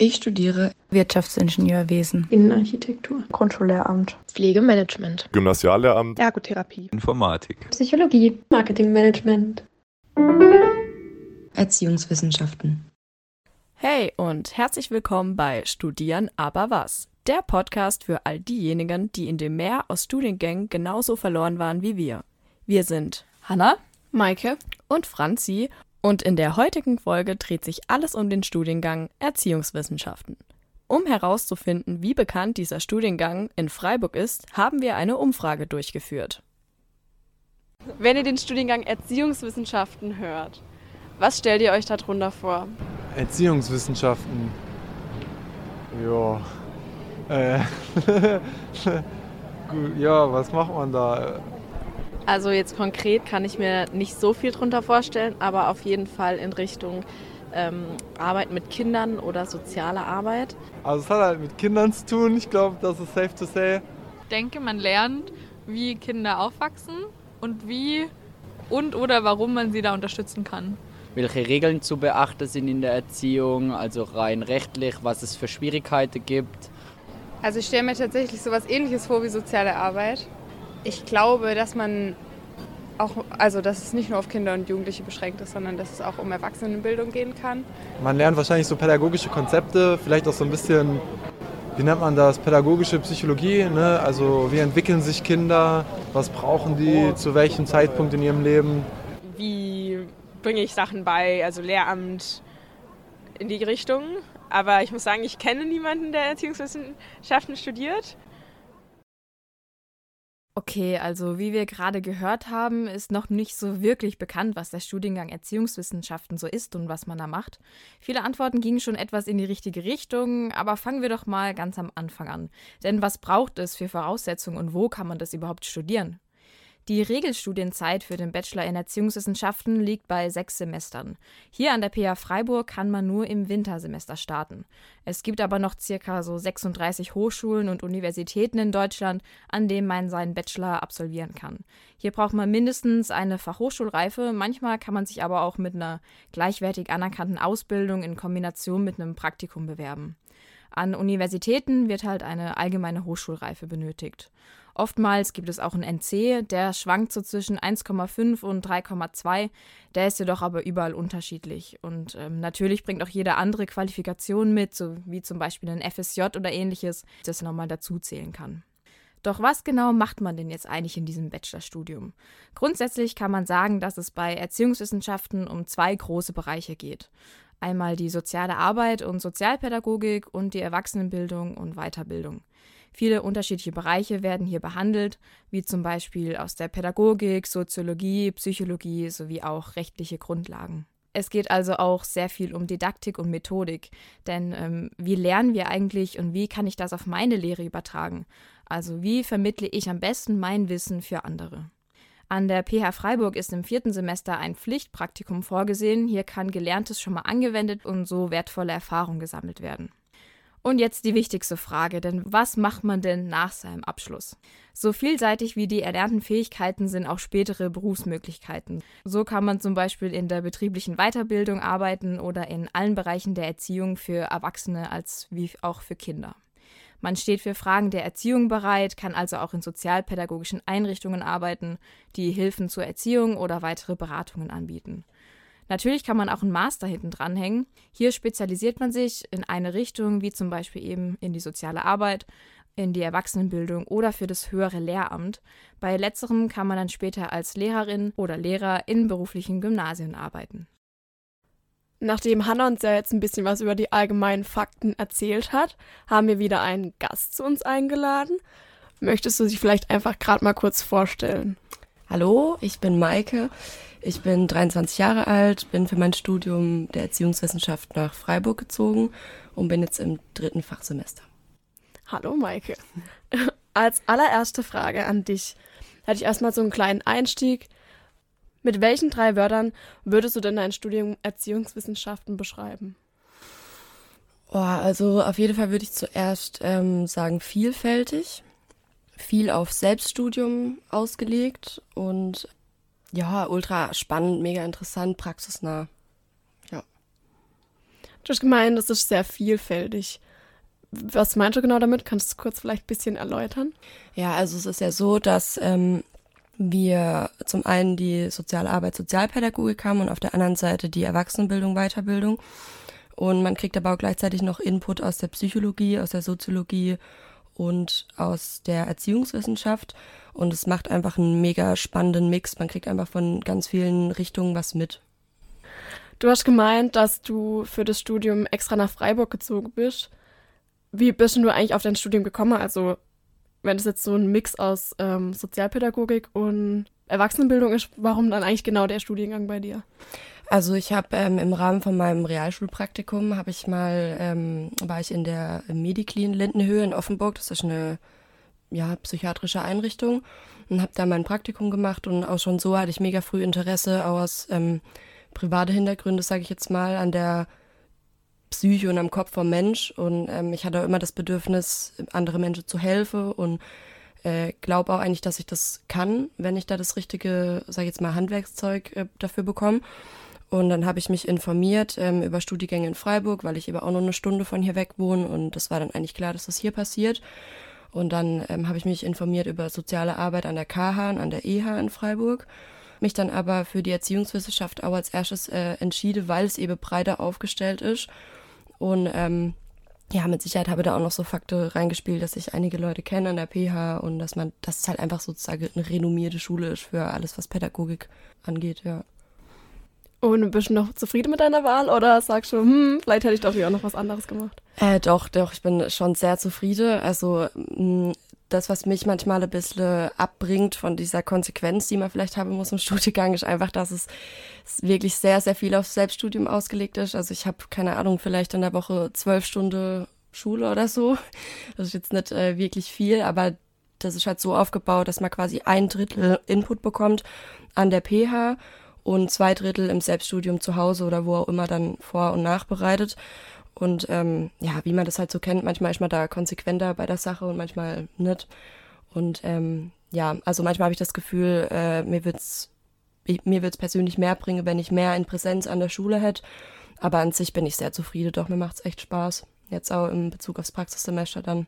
Ich studiere Wirtschaftsingenieurwesen, Innenarchitektur, Grundschullehramt, Pflegemanagement, Gymnasiallehramt, Ergotherapie, Informatik, Psychologie, Marketingmanagement, Erziehungswissenschaften. Hey und herzlich willkommen bei Studieren aber was, der Podcast für all diejenigen, die in dem Meer aus Studiengängen genauso verloren waren wie wir. Wir sind Hanna, Maike und Franzi und in der heutigen Folge dreht sich alles um den Studiengang Erziehungswissenschaften. Um herauszufinden, wie bekannt dieser Studiengang in Freiburg ist, haben wir eine Umfrage durchgeführt. Wenn ihr den Studiengang Erziehungswissenschaften hört, was stellt ihr euch darunter vor? Erziehungswissenschaften. Ja. Äh. ja, was macht man da? Also jetzt konkret kann ich mir nicht so viel drunter vorstellen, aber auf jeden Fall in Richtung ähm, Arbeit mit Kindern oder soziale Arbeit. Also es hat halt mit Kindern zu tun, ich glaube, das ist safe to say. Ich denke, man lernt, wie Kinder aufwachsen und wie und oder warum man sie da unterstützen kann. Welche Regeln zu beachten sind in der Erziehung, also rein rechtlich, was es für Schwierigkeiten gibt. Also ich stelle mir tatsächlich so etwas ähnliches vor wie soziale Arbeit ich glaube, dass man auch, also dass es nicht nur auf Kinder und Jugendliche beschränkt ist, sondern dass es auch um Erwachsenenbildung gehen kann. Man lernt wahrscheinlich so pädagogische Konzepte, vielleicht auch so ein bisschen, wie nennt man das, pädagogische Psychologie. Ne? Also wie entwickeln sich Kinder, was brauchen die, zu welchem Zeitpunkt in ihrem Leben. Wie bringe ich Sachen bei, also Lehramt in die Richtung. Aber ich muss sagen, ich kenne niemanden, der Erziehungswissenschaften studiert. Okay, also wie wir gerade gehört haben, ist noch nicht so wirklich bekannt, was der Studiengang Erziehungswissenschaften so ist und was man da macht. Viele Antworten gingen schon etwas in die richtige Richtung, aber fangen wir doch mal ganz am Anfang an. Denn was braucht es für Voraussetzungen und wo kann man das überhaupt studieren? Die Regelstudienzeit für den Bachelor in Erziehungswissenschaften liegt bei sechs Semestern. Hier an der PA Freiburg kann man nur im Wintersemester starten. Es gibt aber noch circa so 36 Hochschulen und Universitäten in Deutschland, an denen man seinen Bachelor absolvieren kann. Hier braucht man mindestens eine Fachhochschulreife, manchmal kann man sich aber auch mit einer gleichwertig anerkannten Ausbildung in Kombination mit einem Praktikum bewerben. An Universitäten wird halt eine allgemeine Hochschulreife benötigt. Oftmals gibt es auch einen NC, der schwankt so zwischen 1,5 und 3,2. Der ist jedoch aber überall unterschiedlich. Und ähm, natürlich bringt auch jede andere Qualifikation mit, so wie zum Beispiel ein FSJ oder ähnliches, das nochmal dazu zählen kann. Doch was genau macht man denn jetzt eigentlich in diesem Bachelorstudium? Grundsätzlich kann man sagen, dass es bei Erziehungswissenschaften um zwei große Bereiche geht. Einmal die soziale Arbeit und Sozialpädagogik und die Erwachsenenbildung und Weiterbildung. Viele unterschiedliche Bereiche werden hier behandelt, wie zum Beispiel aus der Pädagogik, Soziologie, Psychologie sowie auch rechtliche Grundlagen. Es geht also auch sehr viel um Didaktik und Methodik, denn ähm, wie lernen wir eigentlich und wie kann ich das auf meine Lehre übertragen? Also wie vermittle ich am besten mein Wissen für andere? An der PH Freiburg ist im vierten Semester ein Pflichtpraktikum vorgesehen. Hier kann Gelerntes schon mal angewendet und so wertvolle Erfahrungen gesammelt werden. Und jetzt die wichtigste Frage, denn was macht man denn nach seinem Abschluss? So vielseitig wie die erlernten Fähigkeiten sind auch spätere Berufsmöglichkeiten. So kann man zum Beispiel in der betrieblichen Weiterbildung arbeiten oder in allen Bereichen der Erziehung für Erwachsene als wie auch für Kinder. Man steht für Fragen der Erziehung bereit, kann also auch in sozialpädagogischen Einrichtungen arbeiten, die Hilfen zur Erziehung oder weitere Beratungen anbieten. Natürlich kann man auch einen Master hinten dranhängen. Hier spezialisiert man sich in eine Richtung, wie zum Beispiel eben in die soziale Arbeit, in die Erwachsenenbildung oder für das höhere Lehramt. Bei letzterem kann man dann später als Lehrerin oder Lehrer in beruflichen Gymnasien arbeiten. Nachdem Hannah uns ja jetzt ein bisschen was über die allgemeinen Fakten erzählt hat, haben wir wieder einen Gast zu uns eingeladen. Möchtest du dich vielleicht einfach gerade mal kurz vorstellen? Hallo, ich bin Maike. Ich bin 23 Jahre alt, bin für mein Studium der Erziehungswissenschaft nach Freiburg gezogen und bin jetzt im dritten Fachsemester. Hallo Maike. Als allererste Frage an dich hätte ich erstmal so einen kleinen Einstieg. Mit welchen drei Wörtern würdest du denn dein Studium Erziehungswissenschaften beschreiben? Oh, also auf jeden Fall würde ich zuerst ähm, sagen vielfältig, viel auf Selbststudium ausgelegt und ja, ultra spannend, mega interessant, praxisnah. Ja. Du hast gemeint, das ist sehr vielfältig. Was meinst du genau damit? Kannst du es kurz vielleicht ein bisschen erläutern? Ja, also es ist ja so, dass ähm, wir zum einen die soziale Arbeit, Sozialpädagogik haben und auf der anderen Seite die Erwachsenenbildung, Weiterbildung. Und man kriegt aber auch gleichzeitig noch Input aus der Psychologie, aus der Soziologie und aus der Erziehungswissenschaft. Und es macht einfach einen mega spannenden Mix. Man kriegt einfach von ganz vielen Richtungen was mit. Du hast gemeint, dass du für das Studium extra nach Freiburg gezogen bist. Wie bist du eigentlich auf dein Studium gekommen? Also, wenn es jetzt so ein Mix aus ähm, Sozialpädagogik und Erwachsenenbildung ist, warum dann eigentlich genau der Studiengang bei dir? Also ich habe ähm, im Rahmen von meinem Realschulpraktikum habe ich mal ähm, war ich in der Mediklin Lindenhöhe in Offenburg. Das ist eine ja psychiatrische Einrichtung und habe da mein Praktikum gemacht und auch schon so hatte ich mega früh Interesse aus ähm, private Hintergründe, sage ich jetzt mal, an der Psyche und am Kopf vom Mensch. Und ähm, ich hatte auch immer das Bedürfnis, andere Menschen zu helfen und äh, glaube auch eigentlich, dass ich das kann, wenn ich da das richtige, sage ich jetzt mal, Handwerkszeug äh, dafür bekomme. Und dann habe ich mich informiert ähm, über Studiengänge in Freiburg, weil ich eben auch nur eine Stunde von hier weg wohne. Und das war dann eigentlich klar, dass das hier passiert. Und dann ähm, habe ich mich informiert über soziale Arbeit an der KH und an der EH in Freiburg mich dann aber für die Erziehungswissenschaft auch als erstes äh, entschieden, weil es eben breiter aufgestellt ist. Und ähm, ja, mit Sicherheit habe da auch noch so Fakte reingespielt, dass ich einige Leute kenne an der PH und dass man, dass es halt einfach sozusagen eine renommierte Schule ist für alles, was Pädagogik angeht, ja. Und bist du noch zufrieden mit deiner Wahl oder sagst du, hm, vielleicht hätte ich doch auch noch was anderes gemacht? Äh, doch, doch, ich bin schon sehr zufrieden. Also mh, das, was mich manchmal ein bisschen abbringt von dieser Konsequenz, die man vielleicht haben muss im Studiengang, ist einfach, dass es wirklich sehr, sehr viel auf Selbststudium ausgelegt ist. Also ich habe, keine Ahnung, vielleicht in der Woche zwölf Stunden Schule oder so. Das ist jetzt nicht äh, wirklich viel, aber das ist halt so aufgebaut, dass man quasi ein Drittel Input bekommt an der PH und zwei Drittel im Selbststudium zu Hause oder wo auch immer dann vor- und nachbereitet. Und ähm, ja, wie man das halt so kennt, manchmal ist man da konsequenter bei der Sache und manchmal nicht. Und ähm, ja, also manchmal habe ich das Gefühl, äh, mir wird's mir wird's persönlich mehr bringen, wenn ich mehr in Präsenz an der Schule hätte. Aber an sich bin ich sehr zufrieden, doch mir macht's echt Spaß. Jetzt auch im Bezug aufs Praxissemester dann,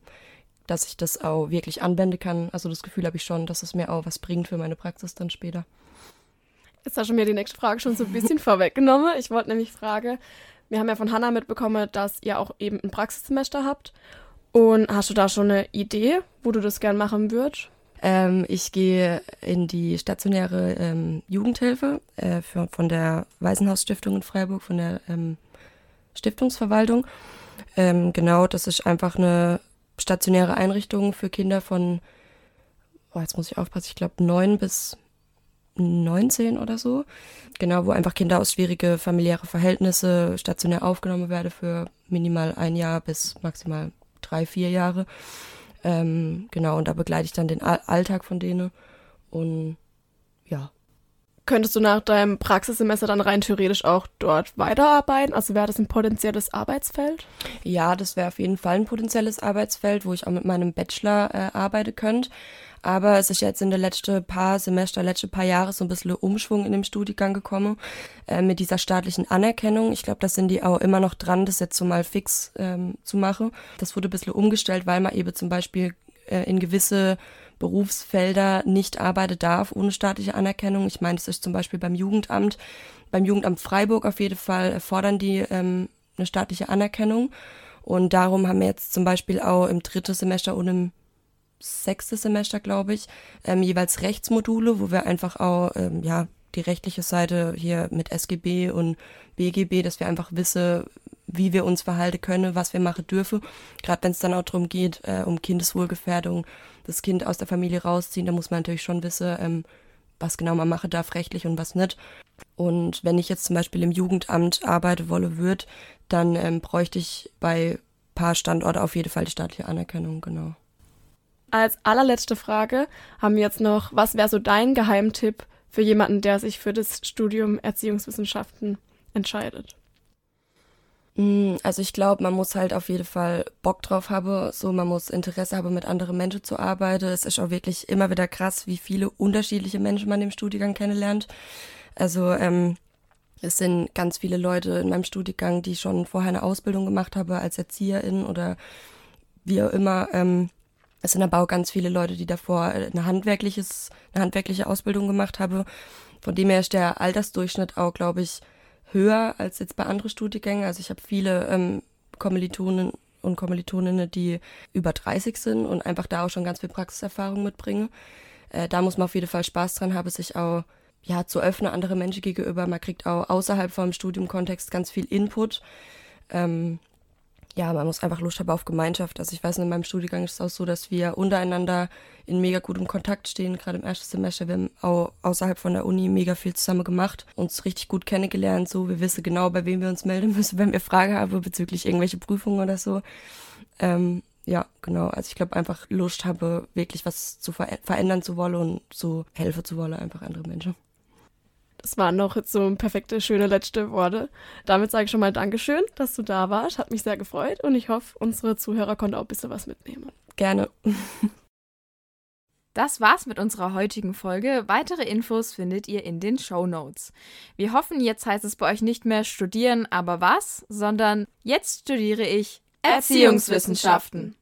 dass ich das auch wirklich anwenden kann. Also das Gefühl habe ich schon, dass es mir auch was bringt für meine Praxis dann später. Jetzt hast du mir die nächste Frage schon so ein bisschen vorweggenommen. Ich wollte nämlich fragen, wir haben ja von Hanna mitbekommen, dass ihr auch eben ein Praxissemester habt. Und hast du da schon eine Idee, wo du das gern machen würdest? Ähm, ich gehe in die stationäre ähm, Jugendhilfe äh, für, von der Waisenhausstiftung in Freiburg, von der ähm, Stiftungsverwaltung. Ähm, genau, das ist einfach eine stationäre Einrichtung für Kinder von, oh, jetzt muss ich aufpassen, ich glaube neun bis 19 oder so. Genau, wo einfach Kinder aus schwierige familiäre Verhältnisse stationär aufgenommen werden für minimal ein Jahr bis maximal drei, vier Jahre. Ähm, genau, und da begleite ich dann den Alltag von denen. Und ja. Könntest du nach deinem Praxissemester dann rein theoretisch auch dort weiterarbeiten? Also wäre das ein potenzielles Arbeitsfeld? Ja, das wäre auf jeden Fall ein potenzielles Arbeitsfeld, wo ich auch mit meinem Bachelor äh, arbeiten könnte. Aber es ist jetzt in den letzten paar Semester, letzten paar Jahre so ein bisschen Umschwung in dem Studiengang gekommen äh, mit dieser staatlichen Anerkennung. Ich glaube, da sind die auch immer noch dran, das jetzt so mal fix ähm, zu machen. Das wurde ein bisschen umgestellt, weil man eben zum Beispiel äh, in gewisse Berufsfelder nicht arbeiten darf ohne staatliche Anerkennung. Ich meine, das ist zum Beispiel beim Jugendamt. Beim Jugendamt Freiburg auf jeden Fall fordern die ähm, eine staatliche Anerkennung. Und darum haben wir jetzt zum Beispiel auch im dritten Semester und im sechste Semester, glaube ich, ähm, jeweils Rechtsmodule, wo wir einfach auch, ähm, ja, die rechtliche Seite hier mit SGB und BGB, dass wir einfach wissen, wie wir uns verhalten können, was wir machen dürfen. Gerade wenn es dann auch darum geht, äh, um Kindeswohlgefährdung, das Kind aus der Familie rausziehen, da muss man natürlich schon wissen, ähm, was genau man machen darf rechtlich und was nicht. Und wenn ich jetzt zum Beispiel im Jugendamt arbeiten wolle würde, dann ähm, bräuchte ich bei paar Standorte auf jeden Fall die staatliche Anerkennung, genau. Als allerletzte Frage haben wir jetzt noch, was wäre so dein Geheimtipp für jemanden, der sich für das Studium Erziehungswissenschaften entscheidet? Mm, also ich glaube, man muss halt auf jeden Fall Bock drauf haben, so man muss Interesse haben, mit anderen Menschen zu arbeiten. Es ist auch wirklich immer wieder krass, wie viele unterschiedliche Menschen man im Studiengang kennenlernt. Also ähm, Es sind ganz viele Leute in meinem Studiengang, die schon vorher eine Ausbildung gemacht haben als Erzieherin oder wie auch immer. Ähm, es sind aber auch ganz viele Leute, die davor eine, handwerkliches, eine handwerkliche Ausbildung gemacht haben. Von dem her ist der Altersdurchschnitt auch, glaube ich, höher als jetzt bei anderen Studiengängen. Also ich habe viele ähm, Kommilitonen und Kommilitoninnen, die über 30 sind und einfach da auch schon ganz viel Praxiserfahrung mitbringen. Äh, da muss man auf jeden Fall Spaß dran haben, sich auch ja, zu öffnen andere Menschen gegenüber. Man kriegt auch außerhalb vom Studiumkontext ganz viel Input. Ähm, ja, man muss einfach Lust haben auf Gemeinschaft. Also ich weiß, in meinem Studiengang ist es auch so, dass wir untereinander in mega gutem Kontakt stehen, gerade im ersten Semester. Wir haben auch außerhalb von der Uni mega viel zusammen gemacht, uns richtig gut kennengelernt. So, wir wissen genau, bei wem wir uns melden müssen, wenn wir Fragen haben bezüglich irgendwelche Prüfungen oder so. Ähm, ja, genau. Also ich glaube einfach Lust habe, wirklich was zu ver verändern zu wollen und so helfen zu wollen, einfach andere Menschen. Das waren noch so perfekte, schöne letzte Worte. Damit sage ich schon mal Dankeschön, dass du da warst. Hat mich sehr gefreut und ich hoffe, unsere Zuhörer konnten auch ein bisschen was mitnehmen. Gerne. Das war's mit unserer heutigen Folge. Weitere Infos findet ihr in den Show Notes. Wir hoffen, jetzt heißt es bei euch nicht mehr studieren, aber was, sondern jetzt studiere ich Erziehungswissenschaften.